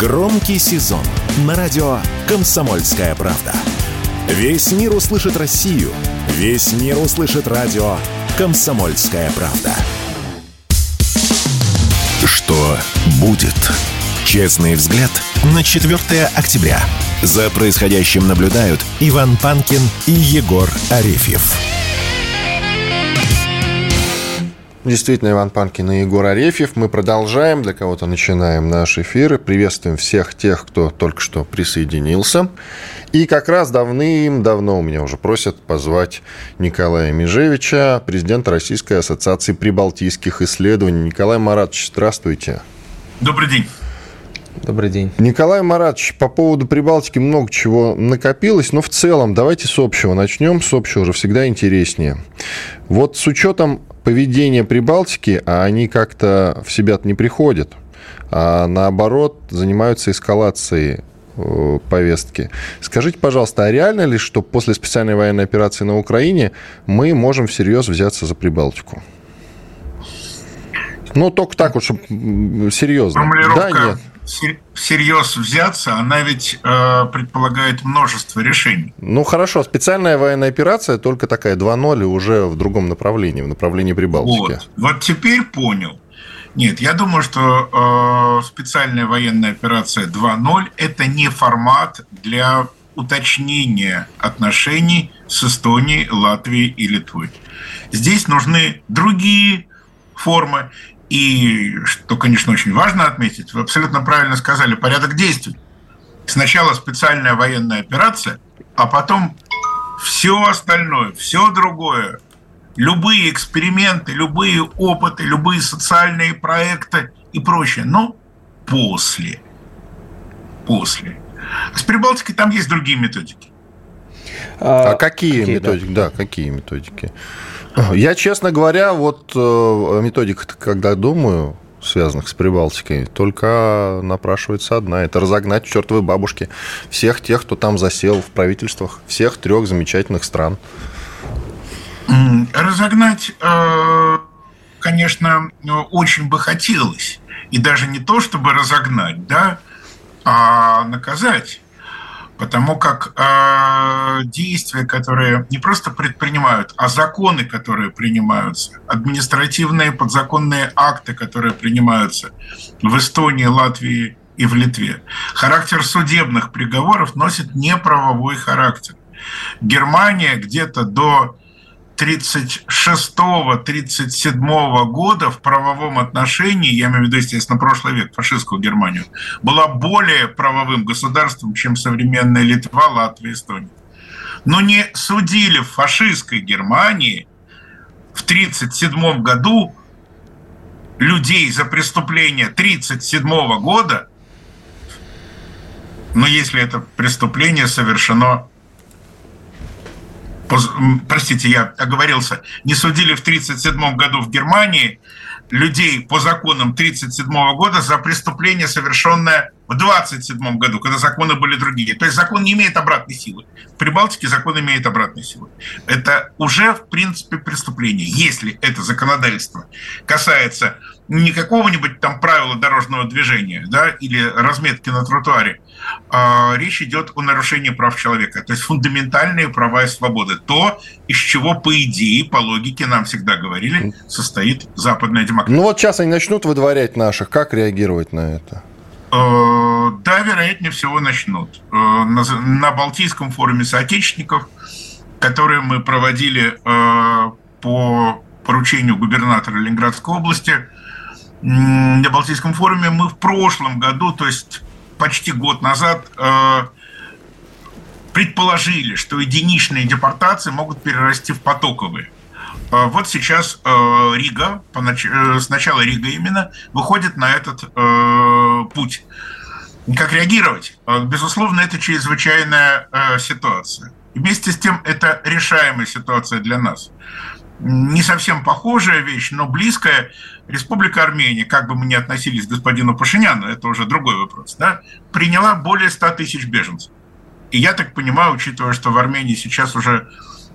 Громкий сезон на радио «Комсомольская правда». Весь мир услышит Россию. Весь мир услышит радио «Комсомольская правда». Что будет? Честный взгляд на 4 октября. За происходящим наблюдают Иван Панкин и Егор Арефьев. Действительно, Иван Панкин и Егор Арефьев. Мы продолжаем, для кого-то начинаем наш эфир. Приветствуем всех тех, кто только что присоединился. И как раз давным-давно у меня уже просят позвать Николая Межевича, президента Российской ассоциации прибалтийских исследований. Николай Маратович, здравствуйте. Добрый день. Добрый день. Николай Маратович, по поводу Прибалтики много чего накопилось, но в целом давайте с общего начнем. С общего уже всегда интереснее. Вот с учетом поведения Прибалтики, а они как-то в себя не приходят, а наоборот занимаются эскалацией э, повестки. Скажите, пожалуйста, а реально ли, что после специальной военной операции на Украине мы можем всерьез взяться за Прибалтику? Ну, только так вот, чтобы серьезно. Да, нет всерьез взяться, она ведь э, предполагает множество решений. Ну хорошо, специальная военная операция только такая 2.0 и уже в другом направлении, в направлении Прибалтики. Вот, вот теперь понял. Нет, я думаю, что э, специальная военная операция 2.0 это не формат для уточнения отношений с Эстонией, Латвией и Литвой. Здесь нужны другие формы. И, что, конечно, очень важно отметить, вы абсолютно правильно сказали, порядок действий. Сначала специальная военная операция, а потом все остальное, все другое, любые эксперименты, любые опыты, любые социальные проекты и прочее. Но после. После. С Прибалтикой там есть другие методики. А, а какие, какие методики? Да? да, какие методики? Я, честно говоря, вот э, о методиках, когда думаю, связанных с Прибалтикой, только напрашивается одна. Это разогнать чертовы бабушки всех тех, кто там засел в правительствах всех трех замечательных стран. Разогнать, э, конечно, очень бы хотелось. И даже не то, чтобы разогнать, да, а наказать потому как э, действия, которые не просто предпринимают, а законы, которые принимаются, административные подзаконные акты, которые принимаются в Эстонии, Латвии и в Литве. Характер судебных приговоров носит неправовой характер. Германия где-то до 36-37 года в правовом отношении, я имею в виду, естественно, прошлый век, фашистскую Германию, была более правовым государством, чем современная Литва, Латвия, Эстония. Но не судили в фашистской Германии в 1937 году людей за преступление 1937 года, но если это преступление совершено простите, я оговорился, не судили в 1937 году в Германии людей по законам 1937 года за преступление, совершенное в 1927 году, когда законы были другие. То есть закон не имеет обратной силы. В Прибалтике закон имеет обратной силы. Это уже, в принципе, преступление. Если это законодательство касается не какого-нибудь там правила дорожного движения да, или разметки на тротуаре, речь идет о нарушении прав человека. То есть фундаментальные права и свободы. То, из чего, по идее, по логике нам всегда говорили, состоит западная демократия. Ну вот сейчас они начнут выдворять наших. Как реагировать на это? Э, да, вероятнее всего начнут. Э, на Балтийском форуме соотечественников, который мы проводили э, по поручению губернатора Ленинградской области, на Балтийском форуме мы в прошлом году, то есть почти год назад, э, предположили, что единичные депортации могут перерасти в потоковые. Э, вот сейчас э, Рига, сначала Рига именно, выходит на этот путь. Как реагировать? Безусловно, это чрезвычайная ситуация. Вместе с тем, это решаемая ситуация для нас не совсем похожая вещь, но близкая. Республика Армения, как бы мы ни относились к господину Пашиняну, это уже другой вопрос, да, приняла более 100 тысяч беженцев. И я так понимаю, учитывая, что в Армении сейчас уже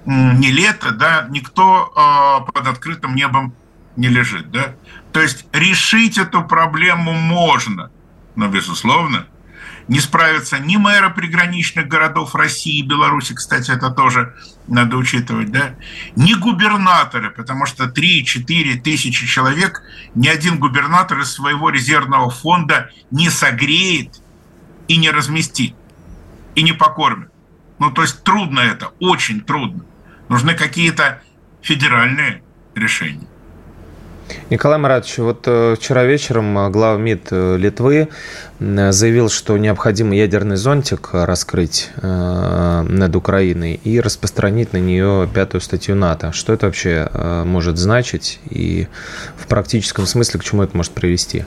не лето, да, никто э, под открытым небом не лежит, да. То есть решить эту проблему можно, но, безусловно, Не справятся ни мэры приграничных городов России и Беларуси, кстати, это тоже надо учитывать, да, ни губернаторы, потому что 3-4 тысячи человек ни один губернатор из своего резервного фонда не согреет и не разместит, и не покормит. Ну, то есть трудно это, очень трудно. Нужны какие-то федеральные решения. Николай Маратович, вот э, вчера вечером э, глава МИД э, Литвы заявил, что необходимо ядерный зонтик раскрыть над Украиной и распространить на нее пятую статью НАТО. Что это вообще может значить и в практическом смысле к чему это может привести?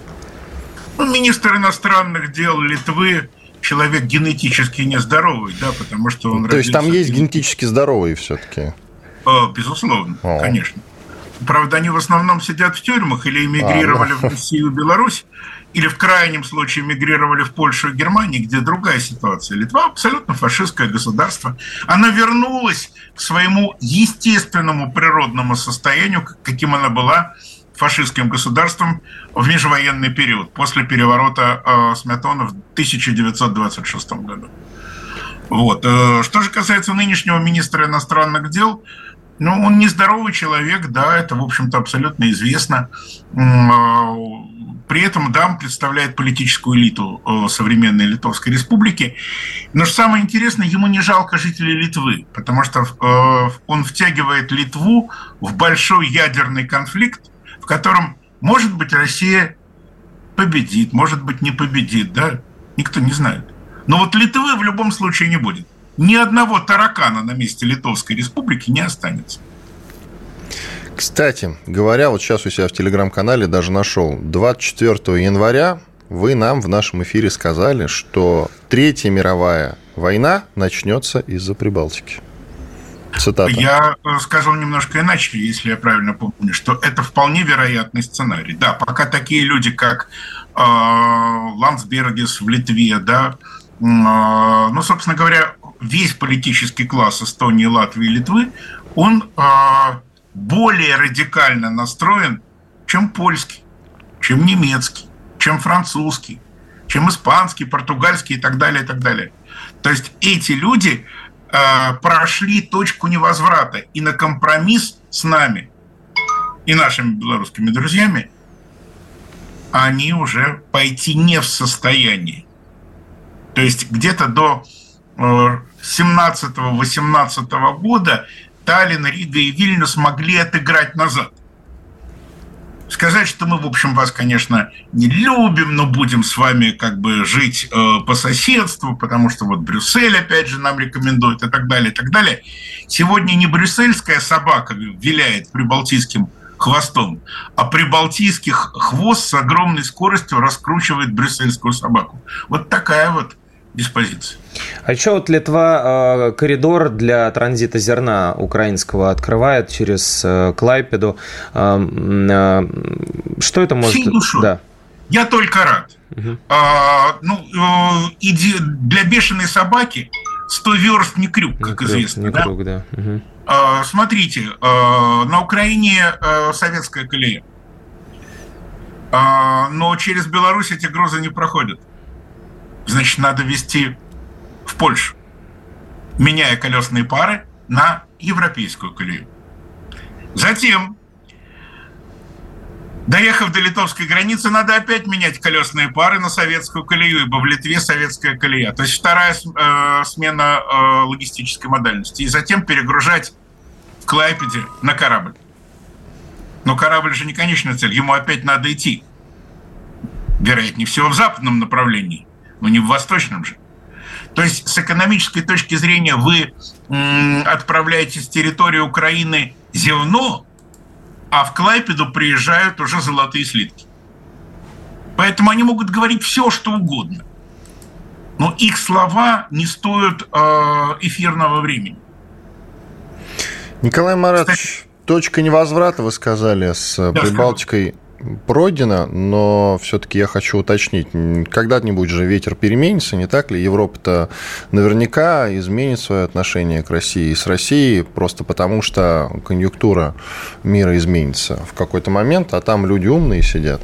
Ну, министр иностранных дел Литвы человек генетически нездоровый, да, потому что он... То есть там есть генетически здоровый все-таки? Безусловно, О. конечно. Правда, они в основном сидят в тюрьмах или эмигрировали а, в Россию, Беларусь, или в крайнем случае эмигрировали в Польшу и Германию, где другая ситуация. Литва абсолютно фашистское государство. Она вернулась к своему естественному природному состоянию, каким она была фашистским государством в межвоенный период, после переворота э, Смятона в 1926 году. Вот. Э, что же касается нынешнего министра иностранных дел, ну, он нездоровый человек, да, это, в общем-то, абсолютно известно. А, при этом Дам представляет политическую элиту э, современной Литовской Республики. Но что самое интересное, ему не жалко жителей Литвы, потому что э, он втягивает Литву в большой ядерный конфликт, в котором, может быть, Россия победит, может быть, не победит, да, никто не знает. Но вот Литвы в любом случае не будет ни одного таракана на месте Литовской Республики не останется. Кстати, говоря, вот сейчас у себя в телеграм-канале даже нашел, 24 января вы нам в нашем эфире сказали, что Третья мировая война начнется из-за Прибалтики. Цитата. Я э, скажу немножко иначе, если я правильно помню, что это вполне вероятный сценарий. Да, пока такие люди, как э, Ландсбергес в Литве, да, э, ну, собственно говоря, весь политический класс Эстонии, Латвии и Литвы, он а, более радикально настроен, чем польский, чем немецкий, чем французский, чем испанский, португальский и так далее, и так далее. То есть эти люди а, прошли точку невозврата и на компромисс с нами и нашими белорусскими друзьями они уже пойти не в состоянии. То есть где-то до 17-18 года Таллин, Рига и Вильнюс могли отыграть назад. Сказать, что мы, в общем, вас, конечно, не любим, но будем с вами как бы жить э, по соседству, потому что вот Брюссель, опять же, нам рекомендует и так далее, и так далее. Сегодня не брюссельская собака виляет прибалтийским хвостом, а прибалтийских хвост с огромной скоростью раскручивает брюссельскую собаку. Вот такая вот диспозиции. А еще вот Литва э, коридор для транзита зерна украинского открывает через э, Клайпеду. Э, что это может... Всей душой. Да. Я только рад. Угу. А, ну, иди, для бешеной собаки 100 верст не крюк, как не известно. не да? Крюк, да. Угу. А, смотрите, а, на Украине а, советская колея. А, но через Беларусь эти грузы не проходят значит, надо вести в Польшу, меняя колесные пары на европейскую колею. Затем, доехав до литовской границы, надо опять менять колесные пары на советскую колею, ибо в Литве советская колея. То есть вторая э, смена э, логистической модальности. И затем перегружать в Клайпеде на корабль. Но корабль же не конечная цель, ему опять надо идти. Вероятнее всего в западном направлении но не в восточном же. То есть с экономической точки зрения вы отправляете с территории Украины зерно, а в Клайпеду приезжают уже золотые слитки. Поэтому они могут говорить все, что угодно. Но их слова не стоят э, эфирного времени. Николай Маратович, точка невозврата, вы сказали, с да, Прибалтикой. Пройдено, но все-таки я хочу уточнить. Когда-нибудь же ветер переменится, не так ли? Европа-то наверняка изменит свое отношение к России и с Россией просто потому, что конъюнктура мира изменится в какой-то момент, а там люди умные сидят.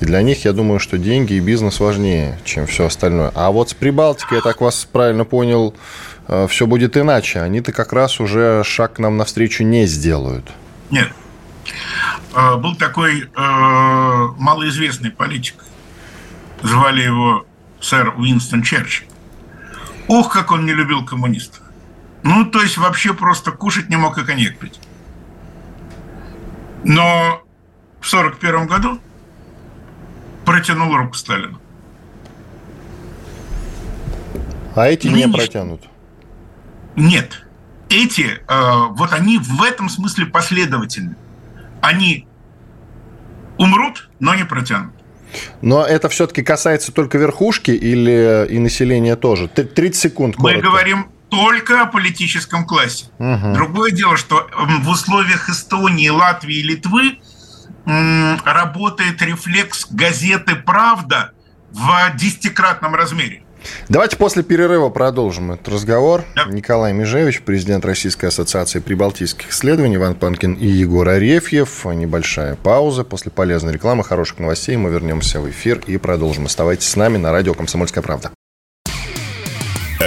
И для них, я думаю, что деньги и бизнес важнее, чем все остальное. А вот с Прибалтикой, я так вас правильно понял, э, все будет иначе. Они-то как раз уже шаг к нам навстречу не сделают. Нет, был такой э, малоизвестный политик. Звали его сэр Уинстон Черчилль. Ох, как он не любил коммунистов. Ну, то есть вообще просто кушать не мог и коньяк пить. Но в 1941 году протянул руку Сталину. А эти не протянут? Нет. Эти, э, вот они в этом смысле последовательны они умрут, но не протянут. Но это все-таки касается только верхушки или и населения тоже? 30 секунд. Коротко. Мы говорим только о политическом классе. Угу. Другое дело, что в условиях Эстонии, Латвии и Литвы работает рефлекс газеты «Правда» в десятикратном размере. Давайте после перерыва продолжим этот разговор. Да. Николай Межевич, президент Российской ассоциации прибалтийских исследований, Иван Панкин и Егор Арефьев. Небольшая пауза. После полезной рекламы, хороших новостей мы вернемся в эфир и продолжим. Оставайтесь с нами на радио «Комсомольская правда».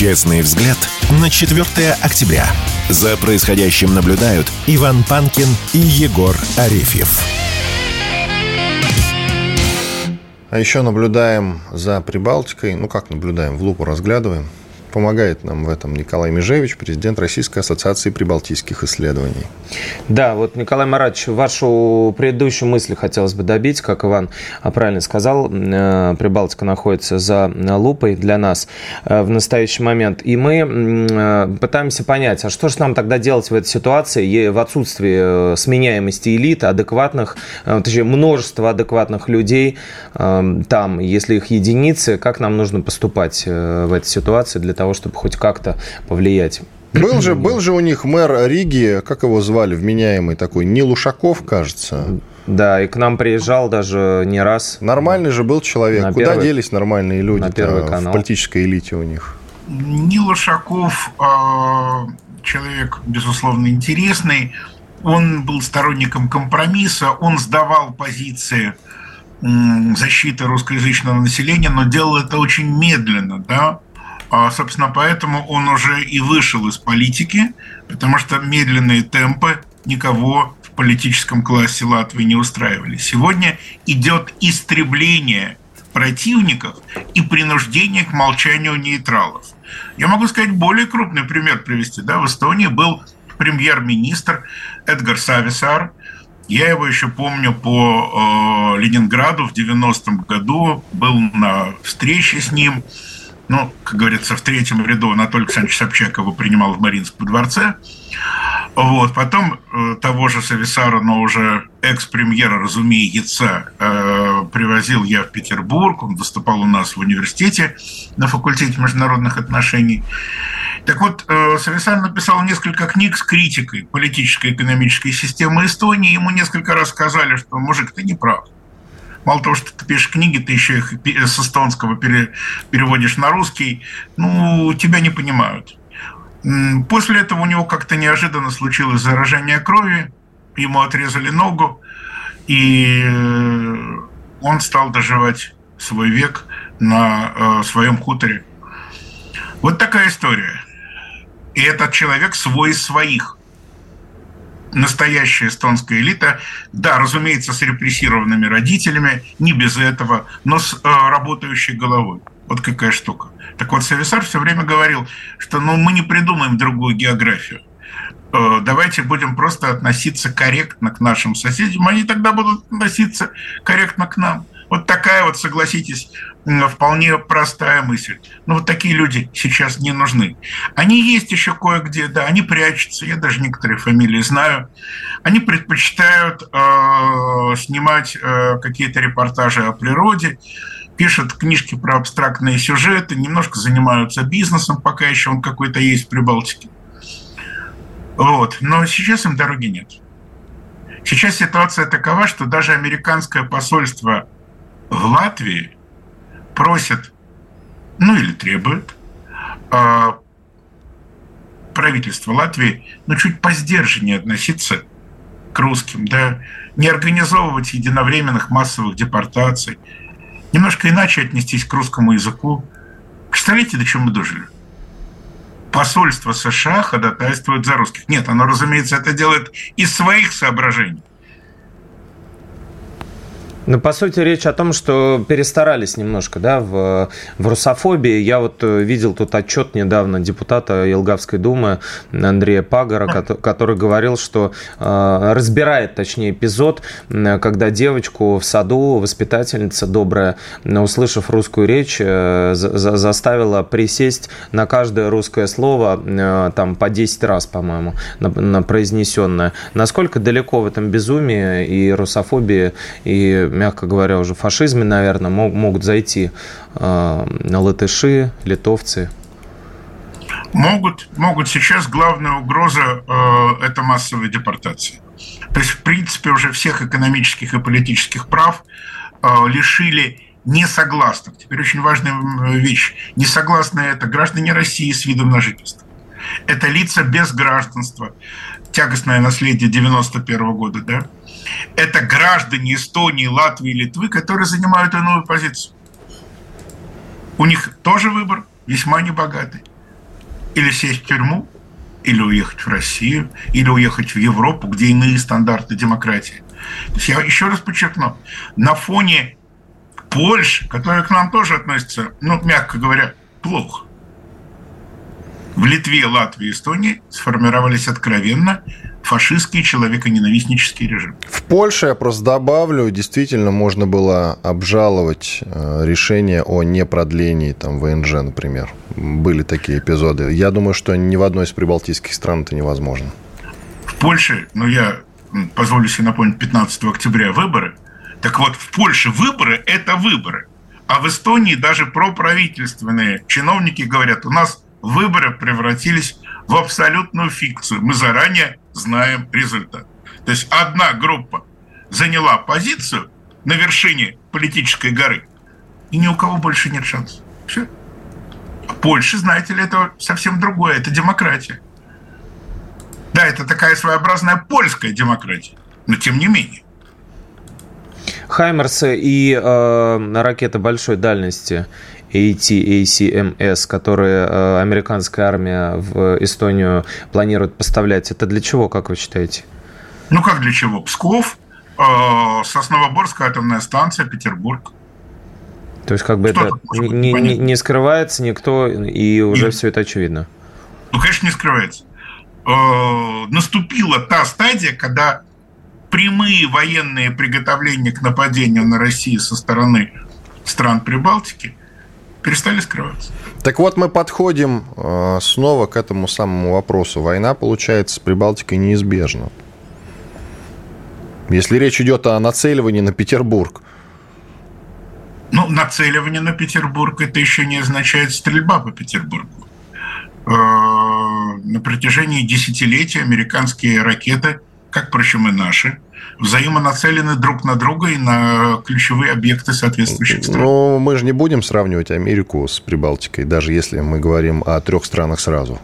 Честный взгляд на 4 октября. За происходящим наблюдают Иван Панкин и Егор Арефьев. А еще наблюдаем за Прибалтикой. Ну, как наблюдаем, в лупу разглядываем. Помогает нам в этом Николай Межевич, президент Российской ассоциации прибалтийских исследований. Да, вот, Николай Маратович, вашу предыдущую мысль хотелось бы добить, как Иван правильно сказал, э, Прибалтика находится за лупой для нас э, в настоящий момент, и мы э, пытаемся понять, а что же нам тогда делать в этой ситуации, в отсутствии сменяемости элиты, адекватных, точнее, множества адекватных людей там, если их единицы, как нам нужно поступать в этой ситуации для того, чтобы хоть как-то повлиять. Был же, был же у них мэр Риги, как его звали, вменяемый такой, Нил Ушаков, кажется. Да, и к нам приезжал даже не раз. Нормальный же был человек. На Куда первый, делись нормальные люди на первый канал. в политической элите у них? Нил Ушаков а, человек, безусловно, интересный. Он был сторонником компромисса, он сдавал позиции защиты русскоязычного населения, но делал это очень медленно, да, собственно, поэтому он уже и вышел из политики, потому что медленные темпы никого в политическом классе Латвии не устраивали. Сегодня идет истребление противников и принуждение к молчанию нейтралов. Я могу сказать более крупный пример привести. Да? В Эстонии был премьер-министр Эдгар Сависар. Я его еще помню по э, Ленинграду в 90-м году, был на встрече с ним ну, как говорится, в третьем ряду Анатолий Александрович Собчак его принимал в Мариинском дворце. Вот. Потом э, того же Сависара, но уже экс-премьера, разумеется, э, привозил я в Петербург. Он выступал у нас в университете на факультете международных отношений. Так вот, э, Сависар написал несколько книг с критикой политической и экономической системы Эстонии. Ему несколько раз сказали, что мужик, ты не прав мало того, что ты пишешь книги, ты еще их с эстонского пере, переводишь на русский, ну, тебя не понимают. После этого у него как-то неожиданно случилось заражение крови, ему отрезали ногу, и э, он стал доживать свой век на э, своем хуторе. Вот такая история. И этот человек свой из своих настоящая эстонская элита, да, разумеется, с репрессированными родителями, не без этого, но с э, работающей головой. Вот какая штука. Так вот, Сависар все время говорил, что ну, мы не придумаем другую географию. Э, давайте будем просто относиться корректно к нашим соседям, они тогда будут относиться корректно к нам. Вот такая вот, согласитесь, вполне простая мысль. Но вот такие люди сейчас не нужны. Они есть еще кое-где, да, они прячутся, я даже некоторые фамилии знаю. Они предпочитают э, снимать э, какие-то репортажи о природе, пишут книжки про абстрактные сюжеты, немножко занимаются бизнесом, пока еще он какой-то есть в Прибалтике. Вот. Но сейчас им дороги нет. Сейчас ситуация такова, что даже американское посольство в Латвии просит, ну или требует, э, правительство Латвии, ну чуть посдержаннее относиться к русским, да, не организовывать единовременных массовых депортаций, немножко иначе отнестись к русскому языку. Представляете, до чего мы дожили? Посольство США ходатайствует за русских. Нет, оно, разумеется, это делает из своих соображений. Ну, по сути, речь о том, что перестарались немножко, да, в, в русофобии. Я вот э, видел тут отчет недавно депутата Елгавской думы Андрея Пагора, который говорил, что э, разбирает, точнее, эпизод, когда девочку в саду воспитательница добрая, услышав русскую речь, э, за, заставила присесть на каждое русское слово там по 10 раз, по-моему, на, на произнесенное. Насколько далеко в этом безумии и русофобии, и мягко говоря, уже фашизме, наверное, мог, могут зайти э, латыши, литовцы? Могут, могут. Сейчас главная угроза э, – это массовая депортация. То есть, в принципе, уже всех экономических и политических прав э, лишили несогласных. Теперь очень важная вещь. Несогласные – это граждане России с видом на жительство. Это лица без гражданства. Тягостное наследие 91 года, да? Это граждане Эстонии, Латвии, Литвы, которые занимают иную позицию. У них тоже выбор весьма небогатый. Или сесть в тюрьму, или уехать в Россию, или уехать в Европу, где иные стандарты демократии. То есть я еще раз подчеркну, на фоне Польши, которая к нам тоже относится, ну, мягко говоря, плохо, в Литве, Латвии Эстонии сформировались откровенно фашистские человеконенавистнические режимы. В Польше, я просто добавлю, действительно можно было обжаловать э, решение о непродлении там, ВНЖ, например. Были такие эпизоды. Я думаю, что ни в одной из прибалтийских стран это невозможно. В Польше, ну я позволю себе напомнить, 15 октября выборы. Так вот, в Польше выборы – это выборы. А в Эстонии даже проправительственные чиновники говорят, у нас выборы превратились в абсолютную фикцию. Мы заранее знаем результат. То есть одна группа заняла позицию на вершине политической горы, и ни у кого больше нет шансов. Все. А Польша, знаете ли, это совсем другое. Это демократия. Да, это такая своеобразная польская демократия, но тем не менее. Хаймерсы и э, ракеты большой дальности ATACMS, которые э, американская армия в Эстонию планирует поставлять, это для чего, как вы считаете? Ну, как для чего? Псков, э, Сосновоборская атомная станция, Петербург. То есть, как бы Что это не, не, не скрывается никто, и уже Нет. все это очевидно? Ну, конечно, не скрывается. Э, наступила та стадия, когда прямые военные приготовления к нападению на Россию со стороны стран Прибалтики перестали скрываться. Так вот, мы подходим э, снова к этому самому вопросу. Война, получается, с Прибалтикой неизбежна. Если речь идет о нацеливании на Петербург. Ну, нацеливание на Петербург это еще не означает стрельба по Петербургу. Э, на протяжении десятилетий американские ракеты, как, впрочем, и наши, взаимонацелены друг на друга и на ключевые объекты соответствующих стран. Но мы же не будем сравнивать Америку с Прибалтикой, даже если мы говорим о трех странах сразу.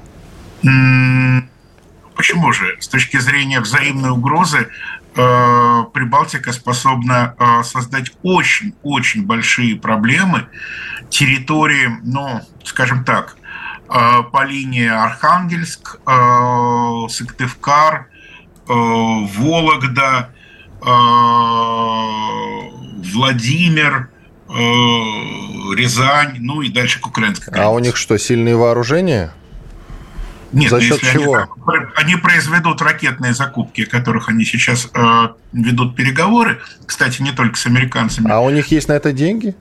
Почему же? С точки зрения взаимной угрозы э, Прибалтика способна э, создать очень-очень большие проблемы территории, ну, скажем так, э, по линии Архангельск, Сыктывкар, Вологда, Э, Владимир, э, Рязань, ну и дальше к украинской границе. А у них что, сильные вооружения? Нет, За счет чего? Они, они произведут ракетные закупки, о которых они сейчас э, ведут переговоры. Кстати, не только с американцами. А у них есть на это деньги?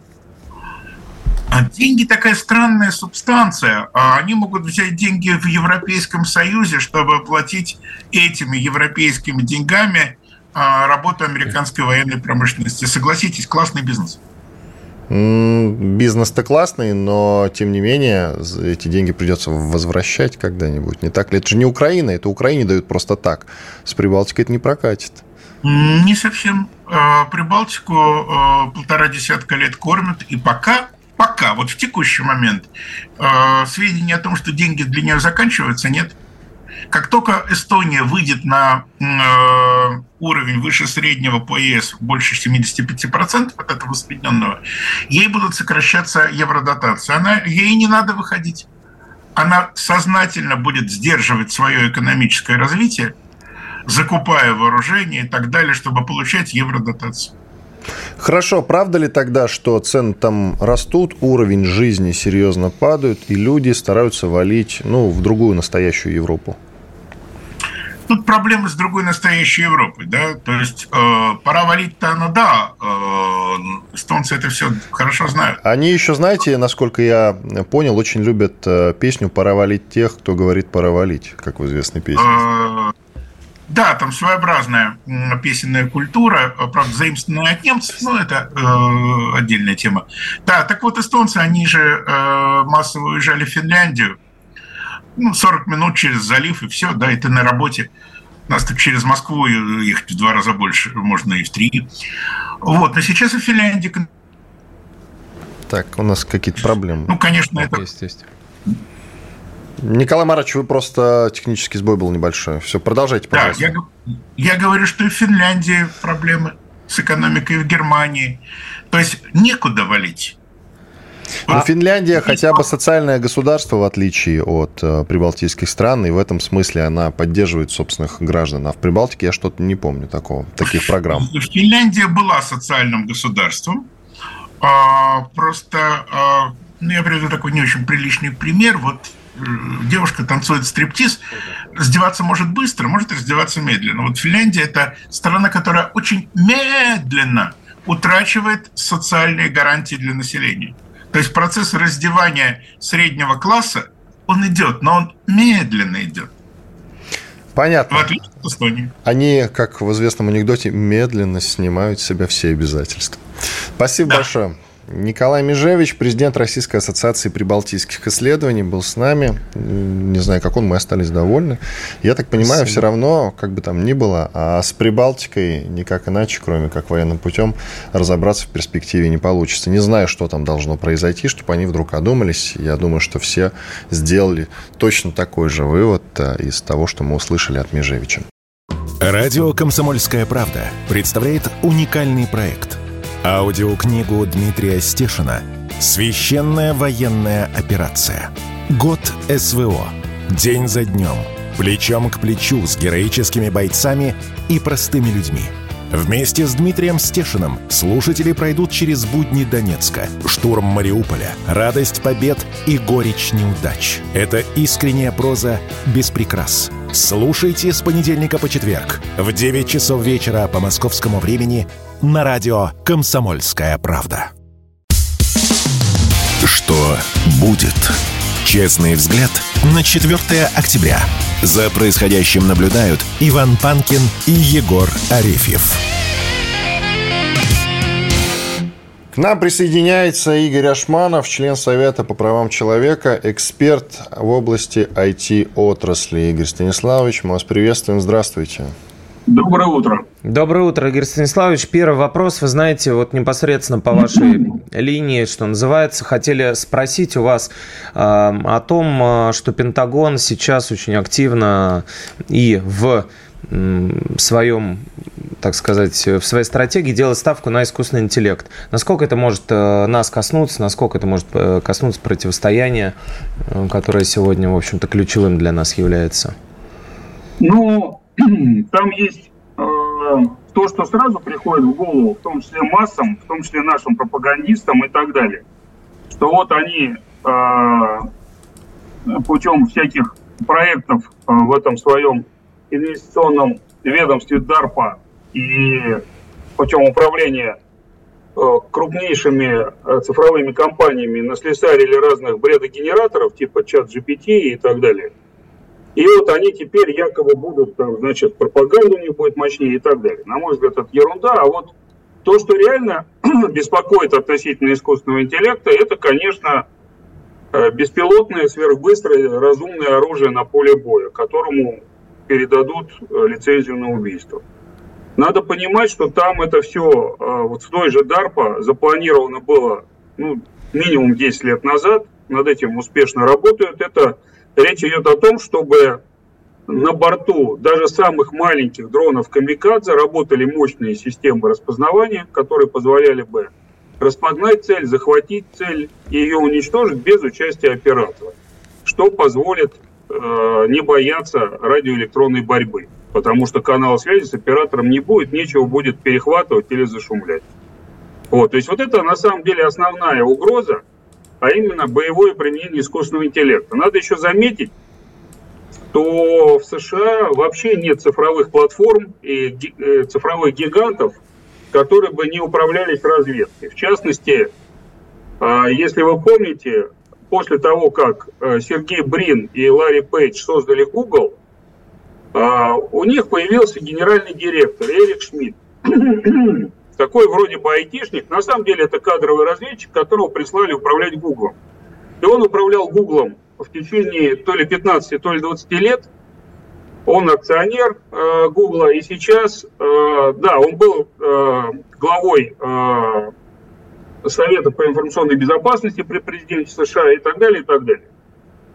А деньги такая странная субстанция. А они могут взять деньги в Европейском Союзе, чтобы оплатить этими европейскими деньгами а, работу американской военной промышленности. Согласитесь, классный бизнес. Бизнес-то классный, но тем не менее эти деньги придется возвращать когда-нибудь. Не так ли? Это же не Украина, это Украине дают просто так. С Прибалтикой это не прокатит. Не совсем. Прибалтику полтора десятка лет кормят, и пока пока, вот в текущий момент, э, сведения о том, что деньги для нее заканчиваются, нет. Как только Эстония выйдет на э, уровень выше среднего по ЕС, больше 75% от этого усредненного, ей будут сокращаться евродотации. Она, ей не надо выходить. Она сознательно будет сдерживать свое экономическое развитие, закупая вооружение и так далее, чтобы получать евродотацию. Хорошо, правда ли тогда, что цены там растут, уровень жизни серьезно падает, и люди стараются валить ну, в другую настоящую Европу? Тут проблемы с другой настоящей Европой, да, то есть э, пора валить-то она, да, э, эстонцы это все хорошо знают. Они еще, знаете, насколько я понял, очень любят э, песню «Пора валить тех, кто говорит «пора валить», как в известной песне. Э, да, там своеобразная песенная культура, э, правда, заимствованная от немцев, но это э, отдельная тема. Да, так вот, эстонцы, они же э, массово уезжали в Финляндию, ну, 40 минут через залив, и все, да, и ты на работе. У нас так через Москву ехать в два раза больше, можно и в три. Вот, но сейчас и в Финляндии... Так, у нас какие-то проблемы. Ну, конечно, это... Есть, есть. Николай Марач, вы просто технический сбой был небольшой. Все, продолжайте, пожалуйста. Да, я, я говорю, что и в Финляндии проблемы с экономикой, в Германии. То есть некуда валить. А Финляндия хотя бы социальное государство, в отличие от э, прибалтийских стран, и в этом смысле она поддерживает собственных граждан. А в Прибалтике я что-то не помню такого, таких программ. Финляндия была социальным государством. А, просто, а, ну, я приведу такой не очень приличный пример. Вот девушка танцует стриптиз, раздеваться может быстро, может раздеваться медленно. Вот Финляндия – это страна, которая очень медленно утрачивает социальные гарантии для населения. То есть процесс раздевания среднего класса, он идет, но он медленно идет. Понятно. В отличие от Эстонии. Они, как в известном анекдоте, медленно снимают с себя все обязательства. Спасибо да. большое. Николай Межевич, президент Российской ассоциации прибалтийских исследований, был с нами. Не знаю, как он, мы остались довольны. Я так понимаю, Спасибо. все равно, как бы там ни было, а с Прибалтикой никак иначе, кроме как военным путем, разобраться в перспективе не получится. Не знаю, что там должно произойти, чтобы они вдруг одумались. Я думаю, что все сделали точно такой же вывод э, из того, что мы услышали от Межевича. Радио «Комсомольская правда» представляет уникальный проект – Аудиокнигу Дмитрия Стешина «Священная военная операция. Год СВО. День за днем. Плечом к плечу с героическими бойцами и простыми людьми». Вместе с Дмитрием Стешиным слушатели пройдут через будни Донецка, штурм Мариуполя, радость побед и горечь неудач. Это искренняя проза без прикрас. Слушайте с понедельника по четверг в 9 часов вечера по московскому времени на радио «Комсомольская правда». Что будет? Честный взгляд на 4 октября. За происходящим наблюдают Иван Панкин и Егор Арефьев. К нам присоединяется Игорь Ашманов, член Совета по правам человека, эксперт в области IT-отрасли. Игорь Станиславович, мы вас приветствуем. Здравствуйте. Доброе утро. Доброе утро, Игорь Станиславович. Первый вопрос. Вы знаете, вот непосредственно по вашей линии, что называется, хотели спросить у вас э, о том, а, что Пентагон сейчас очень активно и в своем, так сказать, в своей стратегии делает ставку на искусственный интеллект. Насколько это может э, нас коснуться, насколько это может э, коснуться противостояния, э, которое сегодня, в общем-то, ключевым для нас является? Ну, там есть э, то, что сразу приходит в голову, в том числе массам, в том числе нашим пропагандистам и так далее, что вот они э, путем всяких проектов в этом своем инвестиционном ведомстве DARPA и путем управления крупнейшими цифровыми компаниями наслесарили разных бредогенераторов типа чат GPT и так далее. И вот они теперь якобы будут, там, значит, пропаганду не будет мощнее и так далее. На мой взгляд, это ерунда. А вот то, что реально беспокоит относительно искусственного интеллекта, это, конечно, э, беспилотное, сверхбыстрое, разумное оружие на поле боя, которому передадут э, лицензию на убийство. Надо понимать, что там это все, э, вот в той же DARPA запланировано было ну, минимум 10 лет назад, над этим успешно работают. Это речь идет о том, чтобы на борту даже самых маленьких дронов «Камикадзе» работали мощные системы распознавания, которые позволяли бы распознать цель, захватить цель и ее уничтожить без участия оператора, что позволит э, не бояться радиоэлектронной борьбы, потому что канала связи с оператором не будет, нечего будет перехватывать или зашумлять. Вот, то есть вот это на самом деле основная угроза, а именно боевое применение искусственного интеллекта. Надо еще заметить, что в США вообще нет цифровых платформ и э, цифровых гигантов, которые бы не управлялись разведкой. В частности, а, если вы помните, после того, как э, Сергей Брин и Ларри Пейдж создали Google, а, у них появился генеральный директор Эрик Шмидт. Такой вроде бы айтишник, на самом деле это кадровый разведчик, которого прислали управлять Google. И он управлял Google в течение то ли 15, то ли 20 лет. Он акционер э, Гугла, и сейчас, э, да, он был э, главой э, Совета по информационной безопасности при президенте США и так далее, и так далее.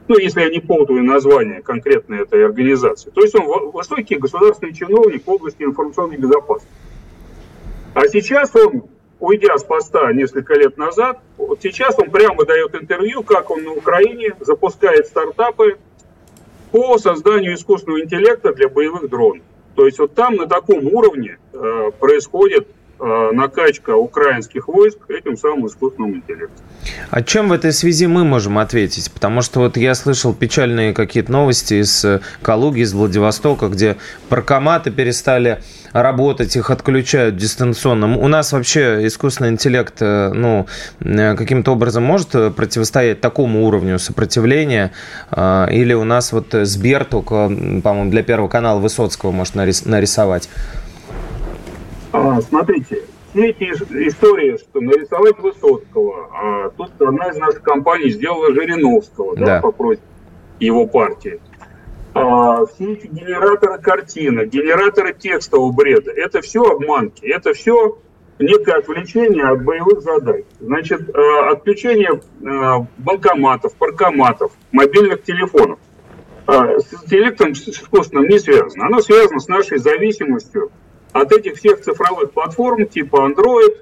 Ну, если я не путаю название конкретной этой организации. То есть он высокий государственный чиновник в области информационной безопасности. А сейчас он уйдя с поста несколько лет назад, вот сейчас он прямо дает интервью, как он на Украине запускает стартапы по созданию искусственного интеллекта для боевых дронов. То есть вот там на таком уровне э, происходит накачка украинских войск этим самым искусственным интеллектом. А чем в этой связи мы можем ответить? Потому что вот я слышал печальные какие-то новости из э, Калуги, из Владивостока, где паркоматы перестали работать, их отключают дистанционно. У нас вообще искусственный интеллект э, ну, каким-то образом может противостоять такому уровню сопротивления? Или у нас вот Сбер только, по-моему, для Первого канала Высоцкого может нарисовать? А, смотрите, все эти истории, что нарисовать Высоцкого, а тут одна из наших компаний сделала Жириновского, да, да по просьбе его партии. А, все эти генераторы картинок, генераторы текстового бреда, это все обманки, это все некое отвлечение от боевых задач. Значит, а, отключение а, банкоматов, паркоматов, мобильных телефонов с интеллектом с искусственным не связано. Оно связано с нашей зависимостью от этих всех цифровых платформ типа Android,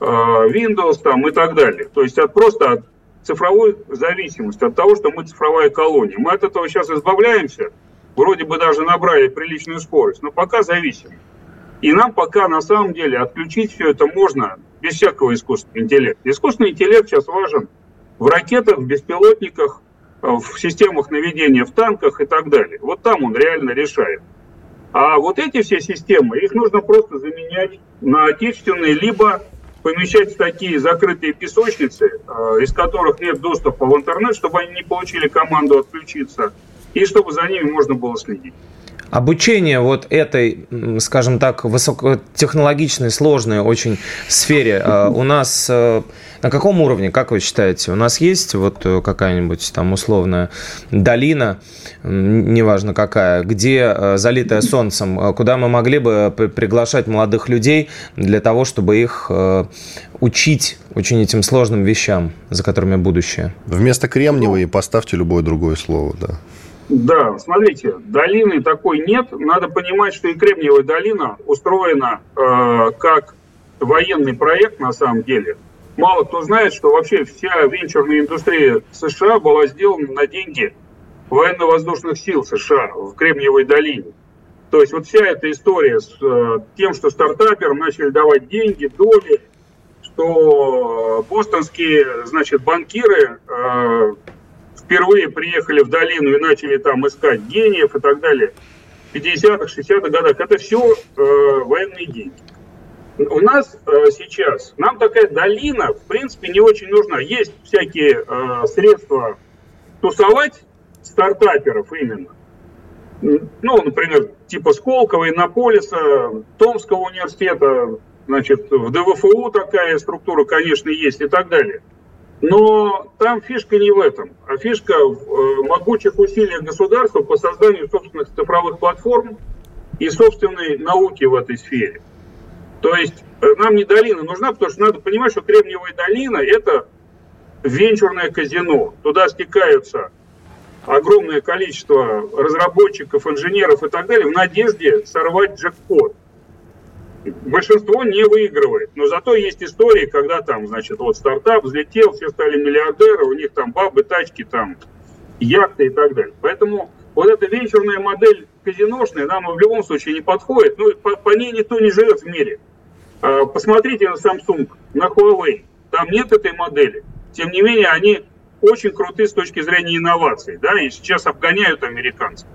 э, Windows там, и так далее. То есть от просто от цифровой зависимости, от того, что мы цифровая колония. Мы от этого сейчас избавляемся, вроде бы даже набрали приличную скорость, но пока зависим. И нам пока на самом деле отключить все это можно без всякого искусственного интеллекта. Искусственный интеллект сейчас важен в ракетах, в беспилотниках, э, в системах наведения в танках и так далее. Вот там он реально решает. А вот эти все системы, их нужно просто заменять на отечественные, либо помещать в такие закрытые песочницы, э, из которых нет доступа в интернет, чтобы они не получили команду отключиться, и чтобы за ними можно было следить. Обучение вот этой, скажем так, высокотехнологичной, сложной очень сфере э, у нас э, на каком уровне, как вы считаете? У нас есть вот э, какая-нибудь там условная долина, неважно какая, где залитая солнцем, куда мы могли бы приглашать молодых людей для того, чтобы их учить очень этим сложным вещам, за которыми будущее? Вместо кремниевой поставьте любое другое слово, да. Да, смотрите, долины такой нет. Надо понимать, что и Кремниевая долина устроена э, как военный проект на самом деле. Мало кто знает, что вообще вся венчурная индустрия США была сделана на деньги военно-воздушных сил США в Кремниевой долине. То есть вот вся эта история с э, тем, что стартаперам начали давать деньги, доли, что бостонские, значит, банкиры э, впервые приехали в долину и начали там искать гениев и так далее. 50-х, 60-х годах. Это все э, военные деньги. У нас э, сейчас, нам такая долина, в принципе, не очень нужна. Есть всякие э, средства тусовать стартаперов именно. Ну, например, типа Сколково, Иннополиса, Томского университета, значит, в ДВФУ такая структура, конечно, есть и так далее. Но там фишка не в этом, а фишка в э, могучих усилиях государства по созданию собственных цифровых платформ и собственной науки в этой сфере. То есть э, нам не долина нужна, потому что надо понимать, что Кремниевая долина – это венчурное казино. Туда стекаются огромное количество разработчиков, инженеров и так далее в надежде сорвать джекпот большинство не выигрывает. Но зато есть истории, когда там, значит, вот стартап взлетел, все стали миллиардеры, у них там бабы, тачки, там яхты и так далее. Поэтому вот эта венчурная модель казиношная нам в любом случае не подходит. Ну, по, по ней никто не живет в мире. А, посмотрите на Samsung, на Huawei. Там нет этой модели. Тем не менее, они очень крутые с точки зрения инноваций, да, и сейчас обгоняют американцев.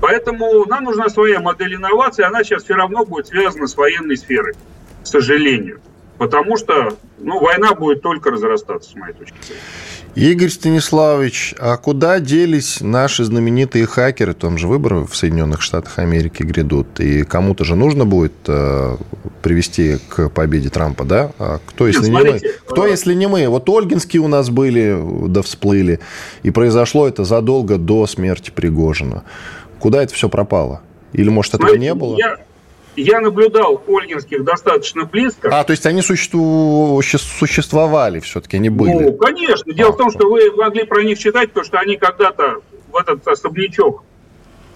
Поэтому нам нужна своя модель инноваций, она сейчас все равно будет связана с военной сферой, к сожалению. Потому что ну, война будет только разрастаться, с моей точки зрения. Игорь Станиславович, а куда делись наши знаменитые хакеры? Там же выборы в Соединенных Штатах Америки грядут, и кому-то же нужно будет э, привести к победе Трампа, да? А кто, если Нет, не мы? Кто, э, если не мы? Вот Ольгинские у нас были, да всплыли, и произошло это задолго до смерти Пригожина. Куда это все пропало? Или, может, этого Смотрите, не было? Я, я наблюдал Ольгинских достаточно близко. А, то есть они существу... существовали все-таки, они были? Ну, конечно. Дело а, в том, что вы могли про них читать, потому что они когда-то в этот особнячок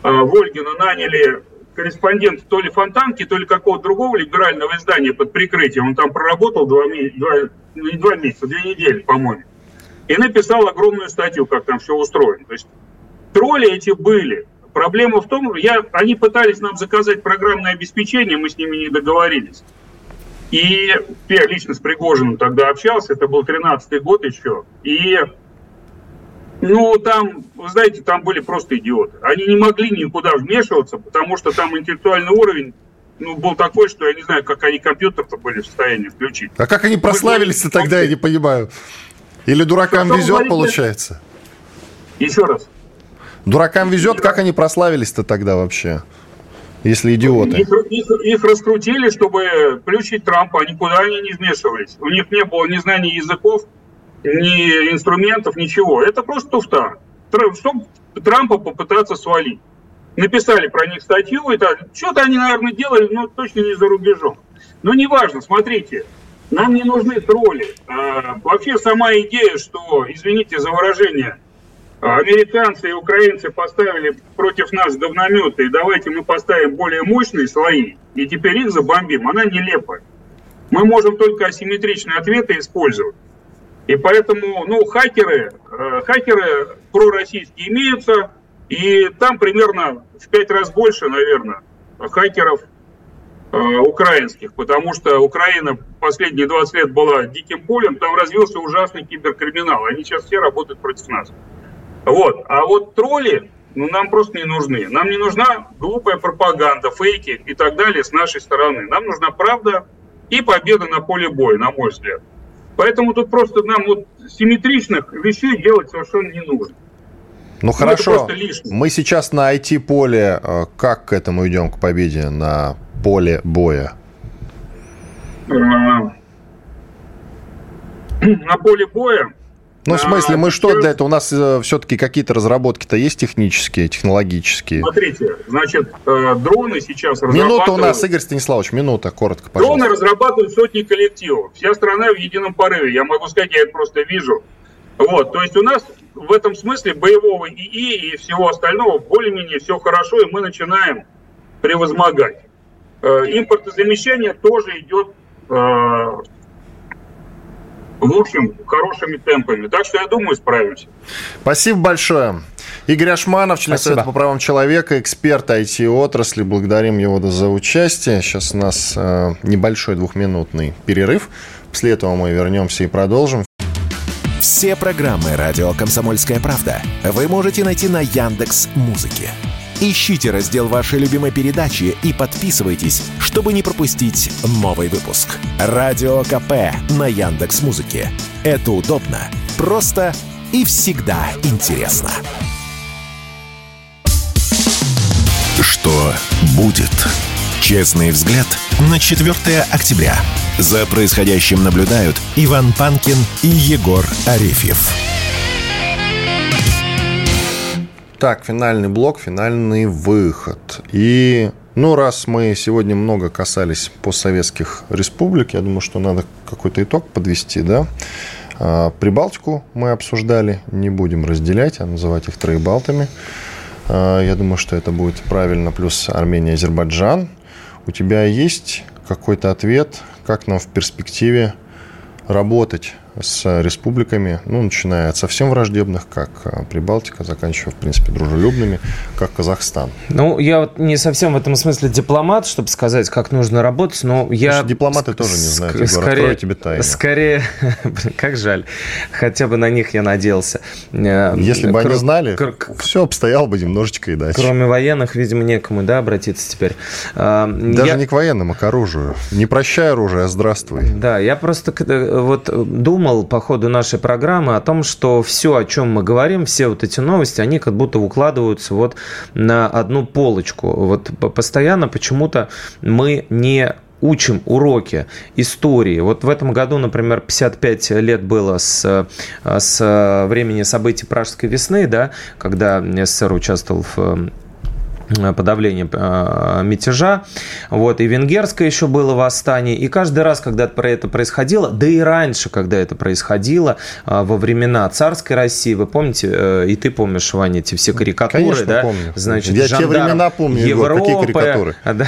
э, в Ольгино наняли корреспондента то ли Фонтанки, то ли какого-то другого либерального издания под прикрытием. Он там проработал два, два, не два месяца, две недели, по-моему. И написал огромную статью, как там все устроено. То есть тролли эти были. Проблема в том, я, они пытались нам заказать программное обеспечение, мы с ними не договорились. И я лично с Пригожиным тогда общался, это был 13-й год еще. И, ну, там, вы знаете, там были просто идиоты. Они не могли никуда вмешиваться, потому что там интеллектуальный уровень ну, был такой, что я не знаю, как они компьютер-то были в состоянии включить. А как они прославились-то тогда, я не понимаю. Или дуракам везет, получается? Еще раз. Дуракам везет, как они прославились-то тогда вообще? Если идиоты. Их, их, их раскрутили, чтобы включить Трампа, никуда они не вмешивались. У них не было ни знаний языков, ни инструментов, ничего. Это просто туфта. Чтобы Трампа попытаться свалить. Написали про них статью, это что-то они, наверное, делали, но точно не за рубежом. Но неважно, смотрите, нам не нужны тролли. А, вообще сама идея, что, извините за выражение, американцы и украинцы поставили против нас говнометы, и давайте мы поставим более мощные слои, и теперь их забомбим, она нелепая. Мы можем только асимметричные ответы использовать. И поэтому, ну, хакеры, э, хакеры пророссийские имеются, и там примерно в пять раз больше, наверное, хакеров э, украинских, потому что Украина последние 20 лет была диким полем, там развился ужасный киберкриминал, они сейчас все работают против нас. Вот. А вот тролли, ну, нам просто не нужны. Нам не нужна глупая пропаганда, фейки и так далее с нашей стороны. Нам нужна правда и победа на поле боя, на мой взгляд. Поэтому тут просто нам вот симметричных вещей делать совершенно не нужно. Ну, ну хорошо, мы сейчас на IT-поле, э, как к этому идем, к победе на поле боя? А, на поле боя ну, в смысле, мы что для этого? У нас э, все-таки какие-то разработки-то есть технические, технологические? Смотрите, значит, э, дроны сейчас Минута у нас, Игорь Станиславович, минута, коротко, пожалуйста. Дроны разрабатывают сотни коллективов. Вся страна в едином порыве. Я могу сказать, я это просто вижу. Вот, то есть у нас в этом смысле боевого ИИ и всего остального более-менее все хорошо, и мы начинаем превозмогать. Э, импортозамещение тоже идет в общем, хорошими темпами. Так что я думаю, справимся. Спасибо большое. Игорь Ашманов, член Спасибо. Совета по правам человека, эксперт IT-отрасли. Благодарим его за участие. Сейчас у нас э, небольшой двухминутный перерыв. После этого мы вернемся и продолжим. Все программы «Радио Комсомольская правда» вы можете найти на Яндекс Музыке. Ищите раздел вашей любимой передачи и подписывайтесь, чтобы не пропустить новый выпуск. Радио КП на Яндекс Музыке. Это удобно, просто и всегда интересно. Что будет? Честный взгляд на 4 октября. За происходящим наблюдают Иван Панкин и Егор Арефьев. Так, финальный блок, финальный выход. И, ну, раз мы сегодня много касались постсоветских республик, я думаю, что надо какой-то итог подвести, да? А, Прибалтику мы обсуждали, не будем разделять, а называть их троебалтами. А, я думаю, что это будет правильно. Плюс Армения, Азербайджан – у тебя есть какой-то ответ, как нам в перспективе работать с республиками, ну, начиная от совсем враждебных, как а, Прибалтика, заканчивая, в принципе, дружелюбными, как Казахстан. Ну, я вот не совсем в этом смысле дипломат, чтобы сказать, как нужно работать, но я... Слушай, дипломаты тоже не знают, Егор, скорее, открою тебе тайну. Скорее, как жаль, хотя бы на них я надеялся. Э, Если бы они знали, все обстояло бы немножечко иначе. Кроме военных, видимо, некому, да, обратиться теперь. Даже не к военным, а к оружию. Не прощай оружие, а здравствуй. Да, я просто э, вот думаю, думал по ходу нашей программы о том, что все, о чем мы говорим, все вот эти новости, они как будто укладываются вот на одну полочку. Вот постоянно почему-то мы не учим уроки истории. Вот в этом году, например, 55 лет было с, с времени событий Пражской весны, да, когда СССР участвовал в Э, подавления э, мятежа. Вот, и венгерское еще было восстание. И каждый раз, когда про это происходило, да и раньше, когда это происходило, э, во времена царской России, вы помните, и ты помнишь, Ваня, эти все карикатуры, Конечно, да? помню. Значит, Я те времена помню, Европы, Егор, какие карикатуры? Да,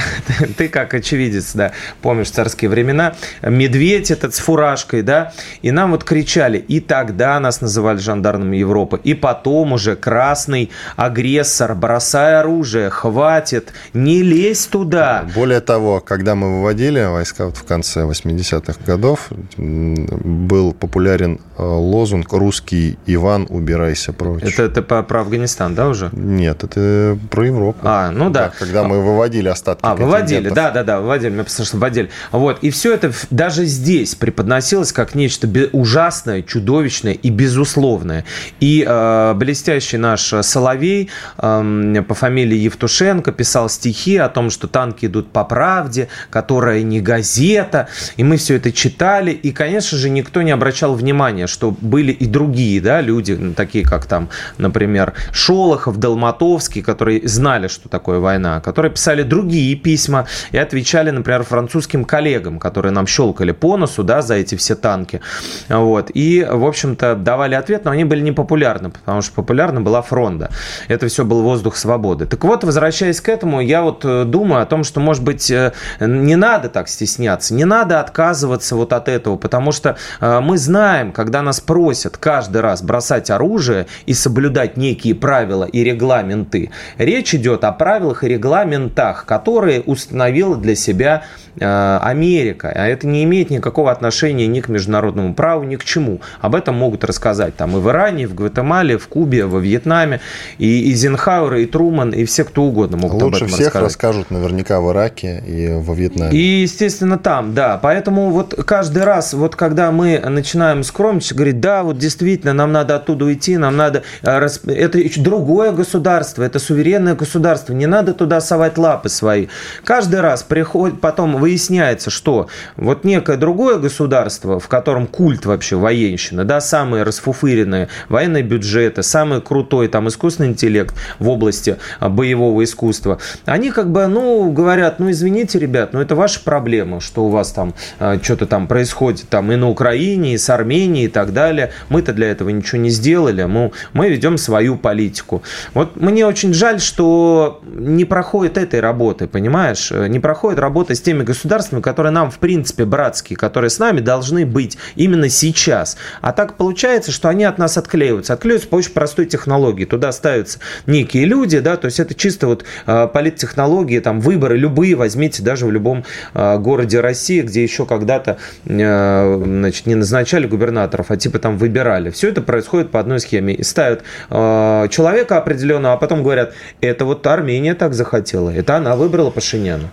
ты как очевидец, да, помнишь царские времена. Медведь этот с фуражкой, да, и нам вот кричали, и тогда нас называли жандармами Европы, и потом уже красный агрессор, бросая оружие, хватит, не лезь туда. Более того, когда мы выводили войска вот в конце 80-х годов, был популярен э, лозунг «Русский Иван, убирайся прочь». Это, это про, про Афганистан, да, уже? Нет, это про Европу. А, ну да. да когда мы выводили остатки А, выводили, да-да-да, выводили, мы что выводили. Вот, и все это даже здесь преподносилось как нечто ужасное, чудовищное и безусловное. И э, блестящий наш Соловей э, по фамилии Евтушенко Евтушенко писал стихи о том, что танки идут по правде, которая не газета, и мы все это читали, и, конечно же, никто не обращал внимания, что были и другие да, люди, такие как там, например, Шолохов, Долматовский, которые знали, что такое война, которые писали другие письма и отвечали, например, французским коллегам, которые нам щелкали по носу да, за эти все танки. Вот. И, в общем-то, давали ответ, но они были непопулярны, потому что популярна была фронта. Это все был воздух свободы. Так вот, возвращаясь к этому, я вот э, думаю о том, что, может быть, э, не надо так стесняться, не надо отказываться вот от этого, потому что э, мы знаем, когда нас просят каждый раз бросать оружие и соблюдать некие правила и регламенты, речь идет о правилах и регламентах, которые установила для себя Америка. А это не имеет никакого отношения ни к международному праву, ни к чему. Об этом могут рассказать там и в Иране, и в Гватемале, в Кубе, во Вьетнаме, и Эйзенхауэр, и Труман, и все, кто угодно могут Лучше об этом всех рассказать. расскажут наверняка в Ираке и во Вьетнаме. И, естественно, там, да. Поэтому вот каждый раз, вот когда мы начинаем скромничать, говорить, да, вот действительно, нам надо оттуда уйти, нам надо... Э, это другое государство, это суверенное государство, не надо туда совать лапы свои. Каждый раз приходит, потом выясняется, что вот некое другое государство, в котором культ вообще военщины, да, самые расфуфыренные военные бюджеты, самый крутой там искусственный интеллект в области а, боевого боевого искусства, они как бы, ну, говорят, ну, извините, ребят, ну, это ваша проблема, что у вас там э, что-то там происходит там и на Украине, и с Арменией и так далее. Мы-то для этого ничего не сделали, мы, мы ведем свою политику. Вот мне очень жаль, что не проходит этой работы, понимаешь? Не проходит работа с теми государствами, которые нам, в принципе, братские, которые с нами должны быть именно сейчас. А так получается, что они от нас отклеиваются. Отклеиваются по очень простой технологии. Туда ставятся некие люди, да, то есть это чисто чисто вот э, политтехнологии, там выборы любые возьмите даже в любом э, городе России, где еще когда-то э, значит, не назначали губернаторов, а типа там выбирали. Все это происходит по одной схеме. И ставят человека определенного, а потом говорят, это вот Армения так захотела, это она выбрала Пашиняна.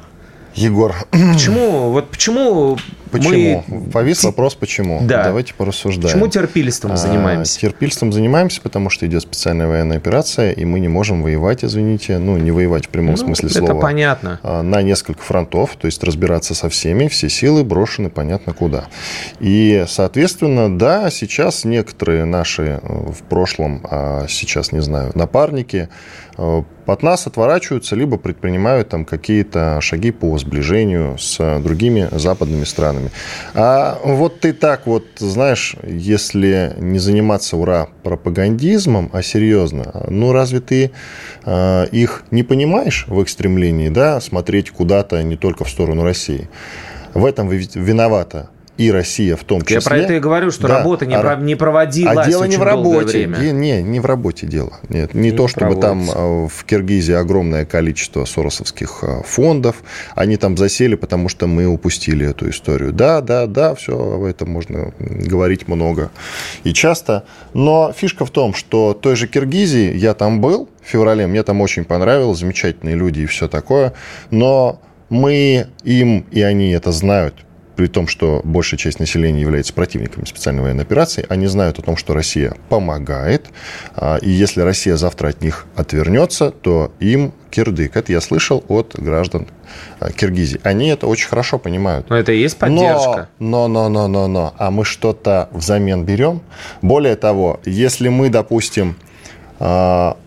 Егор. Почему? Вот почему Почему? Мы... Повис вопрос, почему. Да. Давайте порассуждаем. Почему терпильством а, занимаемся? А, терпильством занимаемся, потому что идет специальная военная операция, и мы не можем воевать, извините, ну, не воевать в прямом ну, смысле это слова. Это понятно. А, на несколько фронтов, то есть разбираться со всеми, все силы брошены понятно куда. И, соответственно, да, сейчас некоторые наши э, в прошлом, а сейчас, не знаю, напарники, э, от нас отворачиваются, либо предпринимают там какие-то шаги по сближению с другими западными странами. А вот ты так вот, знаешь, если не заниматься ура пропагандизмом, а серьезно, ну разве ты э, их не понимаешь в их стремлении, да, смотреть куда-то не только в сторону России? В этом виновата и Россия в том числе. Я про это и говорю, что да, работа не, а, не проводилась А дело не в работе. Время. Не, не, в работе дело. Нет, не, не то, чтобы проводится. там в Киргизии огромное количество соросовских а, фондов. Они там засели, потому что мы упустили эту историю. Да, да, да, все об этом можно говорить много и часто. Но фишка в том, что той же Киргизии я там был в феврале, мне там очень понравилось, замечательные люди и все такое. Но мы им, и они это знают, при том, что большая часть населения является противниками специальной военной операции, они знают о том, что Россия помогает, а, и если Россия завтра от них отвернется, то им кирдык. Это я слышал от граждан а, Киргизии. Они это очень хорошо понимают. Но это и есть поддержка. Но, но, но, но, но, но. А мы что-то взамен берем. Более того, если мы, допустим, а,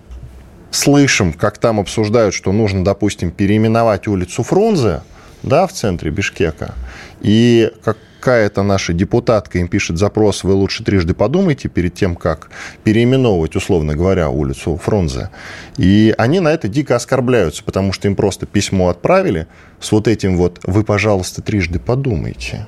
слышим, как там обсуждают, что нужно, допустим, переименовать улицу Фрунзе, да, в центре Бишкека, и какая-то наша депутатка им пишет запрос, вы лучше трижды подумайте перед тем, как переименовывать, условно говоря, улицу Фрунзе. И они на это дико оскорбляются, потому что им просто письмо отправили с вот этим вот «вы, пожалуйста, трижды подумайте»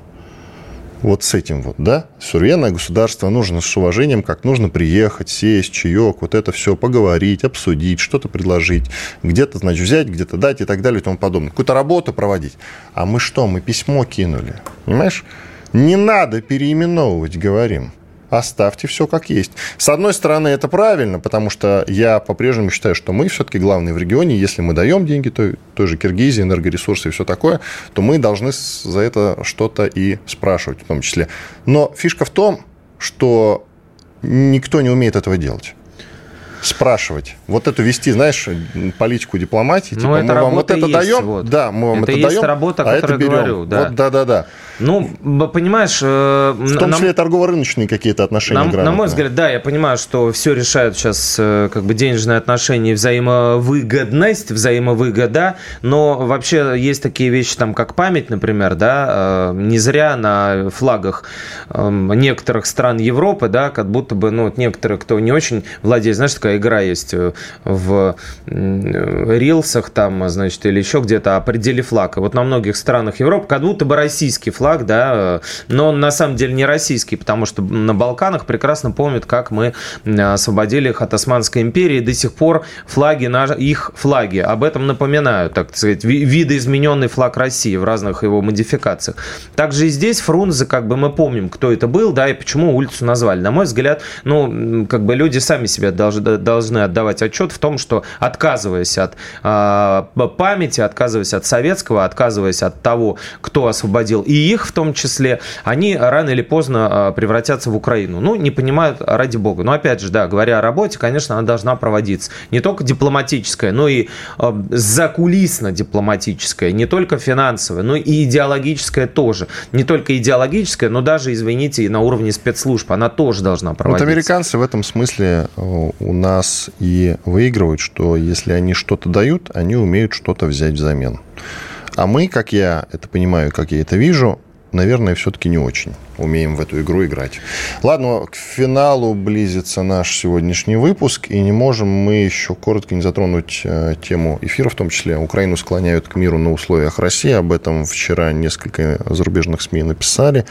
вот с этим вот, да, суверенное государство нужно с уважением, как нужно приехать, сесть, чаек, вот это все поговорить, обсудить, что-то предложить, где-то, значит, взять, где-то дать и так далее и тому подобное. Какую-то работу проводить. А мы что, мы письмо кинули, понимаешь? Не надо переименовывать, говорим оставьте все как есть. С одной стороны, это правильно, потому что я по-прежнему считаю, что мы все-таки главные в регионе. Если мы даем деньги той, той же Киргизии, энергоресурсы и все такое, то мы должны за это что-то и спрашивать в том числе. Но фишка в том, что никто не умеет этого делать спрашивать. Вот эту вести, знаешь, политику дипломатии. Ну, типа, это мы вам вот это есть, даем, вот. да, мы вам это, это есть работа, а это берем. Говорю, да. Вот, да, да, да. Ну, понимаешь... Э, в том числе нам, торгово-рыночные какие-то отношения нам, На мой взгляд, да, я понимаю, что все решают сейчас э, как бы денежные отношения, взаимовыгодность, взаимовыгода, но вообще есть такие вещи, там, как память, например, да, э, не зря на флагах эм, некоторых стран Европы, да, как будто бы, ну, вот некоторые, кто не очень владеет, знаешь, такая игра есть в рилсах там, значит, или еще где-то, определи флаг. И вот на многих странах Европы как будто бы российский флаг флаг, да, но он на самом деле не российский, потому что на Балканах прекрасно помнят, как мы освободили их от Османской империи, до сих пор флаги, их флаги, об этом напоминают, так сказать, видоизмененный флаг России в разных его модификациях. Также и здесь Фрунзе, как бы мы помним, кто это был, да, и почему улицу назвали. На мой взгляд, ну, как бы люди сами себе должны, должны отдавать отчет в том, что отказываясь от э, памяти, отказываясь от советского, отказываясь от того, кто освободил и их, их в том числе, они рано или поздно а, превратятся в Украину. Ну, не понимают, ради бога. Но опять же, да, говоря о работе, конечно, она должна проводиться. Не только дипломатическая, но и э, закулисно-дипломатическая, не только финансовая, но и идеологическая тоже. Не только идеологическая, но даже, извините, и на уровне спецслужб она тоже должна проводиться. Вот американцы в этом смысле э, у нас и выигрывают, что если они что-то дают, они умеют что-то взять взамен. А мы, как я это понимаю, как я это вижу, наверное, все-таки не очень умеем в эту игру играть. Ладно, к финалу близится наш сегодняшний выпуск, и не можем мы еще коротко не затронуть э, тему эфира, в том числе Украину склоняют к миру на условиях России. Об этом вчера несколько зарубежных СМИ написали.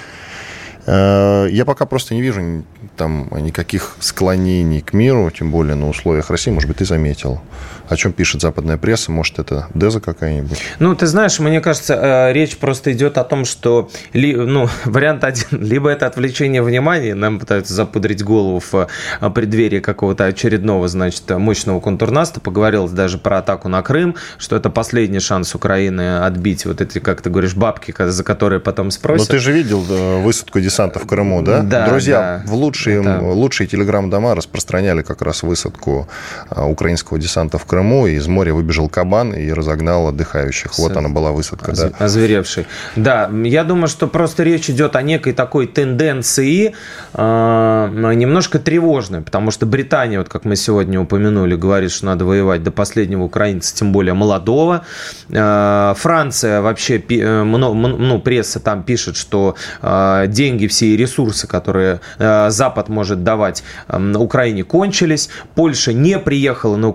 Э, я пока просто не вижу там никаких склонений к миру, тем более на условиях России. Может быть, ты заметил. О чем пишет западная пресса? Может, это Деза какая-нибудь? Ну, ты знаешь, мне кажется, э, речь просто идет о том, что ну, вариант один, либо это отвлечение внимания, нам пытаются запудрить голову в э, преддверии какого-то очередного, значит, мощного контурнаста. Поговорилось даже про атаку на Крым, что это последний шанс Украины отбить вот эти, как ты говоришь, бабки, за которые потом спросят. Но ты же видел высадку десанта в Крыму, да? Да. Друзья, да. в лучшие, это... лучшие телеграм-дома распространяли как раз высадку э, украинского десанта в Крыму Крыму, и из моря выбежал кабан и разогнал отдыхающих. С... Вот она была высадка, Оз... да. Озверевший. Да, я думаю, что просто речь идет о некой такой тенденции э, немножко тревожной, потому что Британия, вот как мы сегодня упомянули, говорит, что надо воевать до последнего украинца, тем более молодого. Э, Франция вообще, э, ну, пресса там пишет, что э, деньги, все ресурсы, которые э, Запад может давать э, Украине, кончились. Польша не приехала на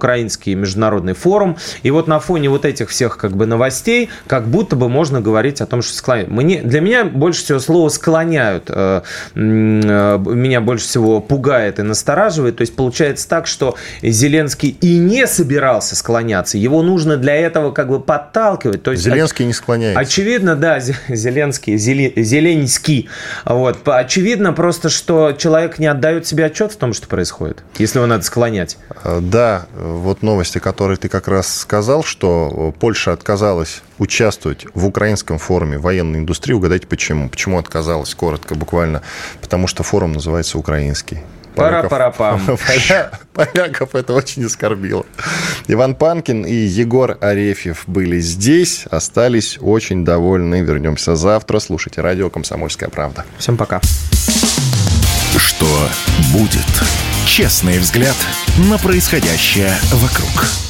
международные международный форум. И вот на фоне вот этих всех как бы новостей, как будто бы можно говорить о том, что склоняют. Мне, для меня больше всего слово склоняют, э, э, меня больше всего пугает и настораживает. То есть получается так, что Зеленский и не собирался склоняться. Его нужно для этого как бы подталкивать. То есть, Зеленский не склоняется. Очевидно, да, Зеленский, Зеленский. Вот. Очевидно просто, что человек не отдает себе отчет в том, что происходит, если его надо склонять. Э, да, вот новости, который ты как раз сказал, что Польша отказалась участвовать в украинском форуме военной индустрии. Угадайте, почему? Почему отказалась? Коротко, буквально. Потому что форум называется «Украинский». Пара-пара-пам. Поляков это очень оскорбило. Иван Панкин и Егор Арефьев были здесь, остались очень довольны. Вернемся завтра. Слушайте радио «Комсомольская правда». Всем пока. Что будет? Честный взгляд на происходящее вокруг.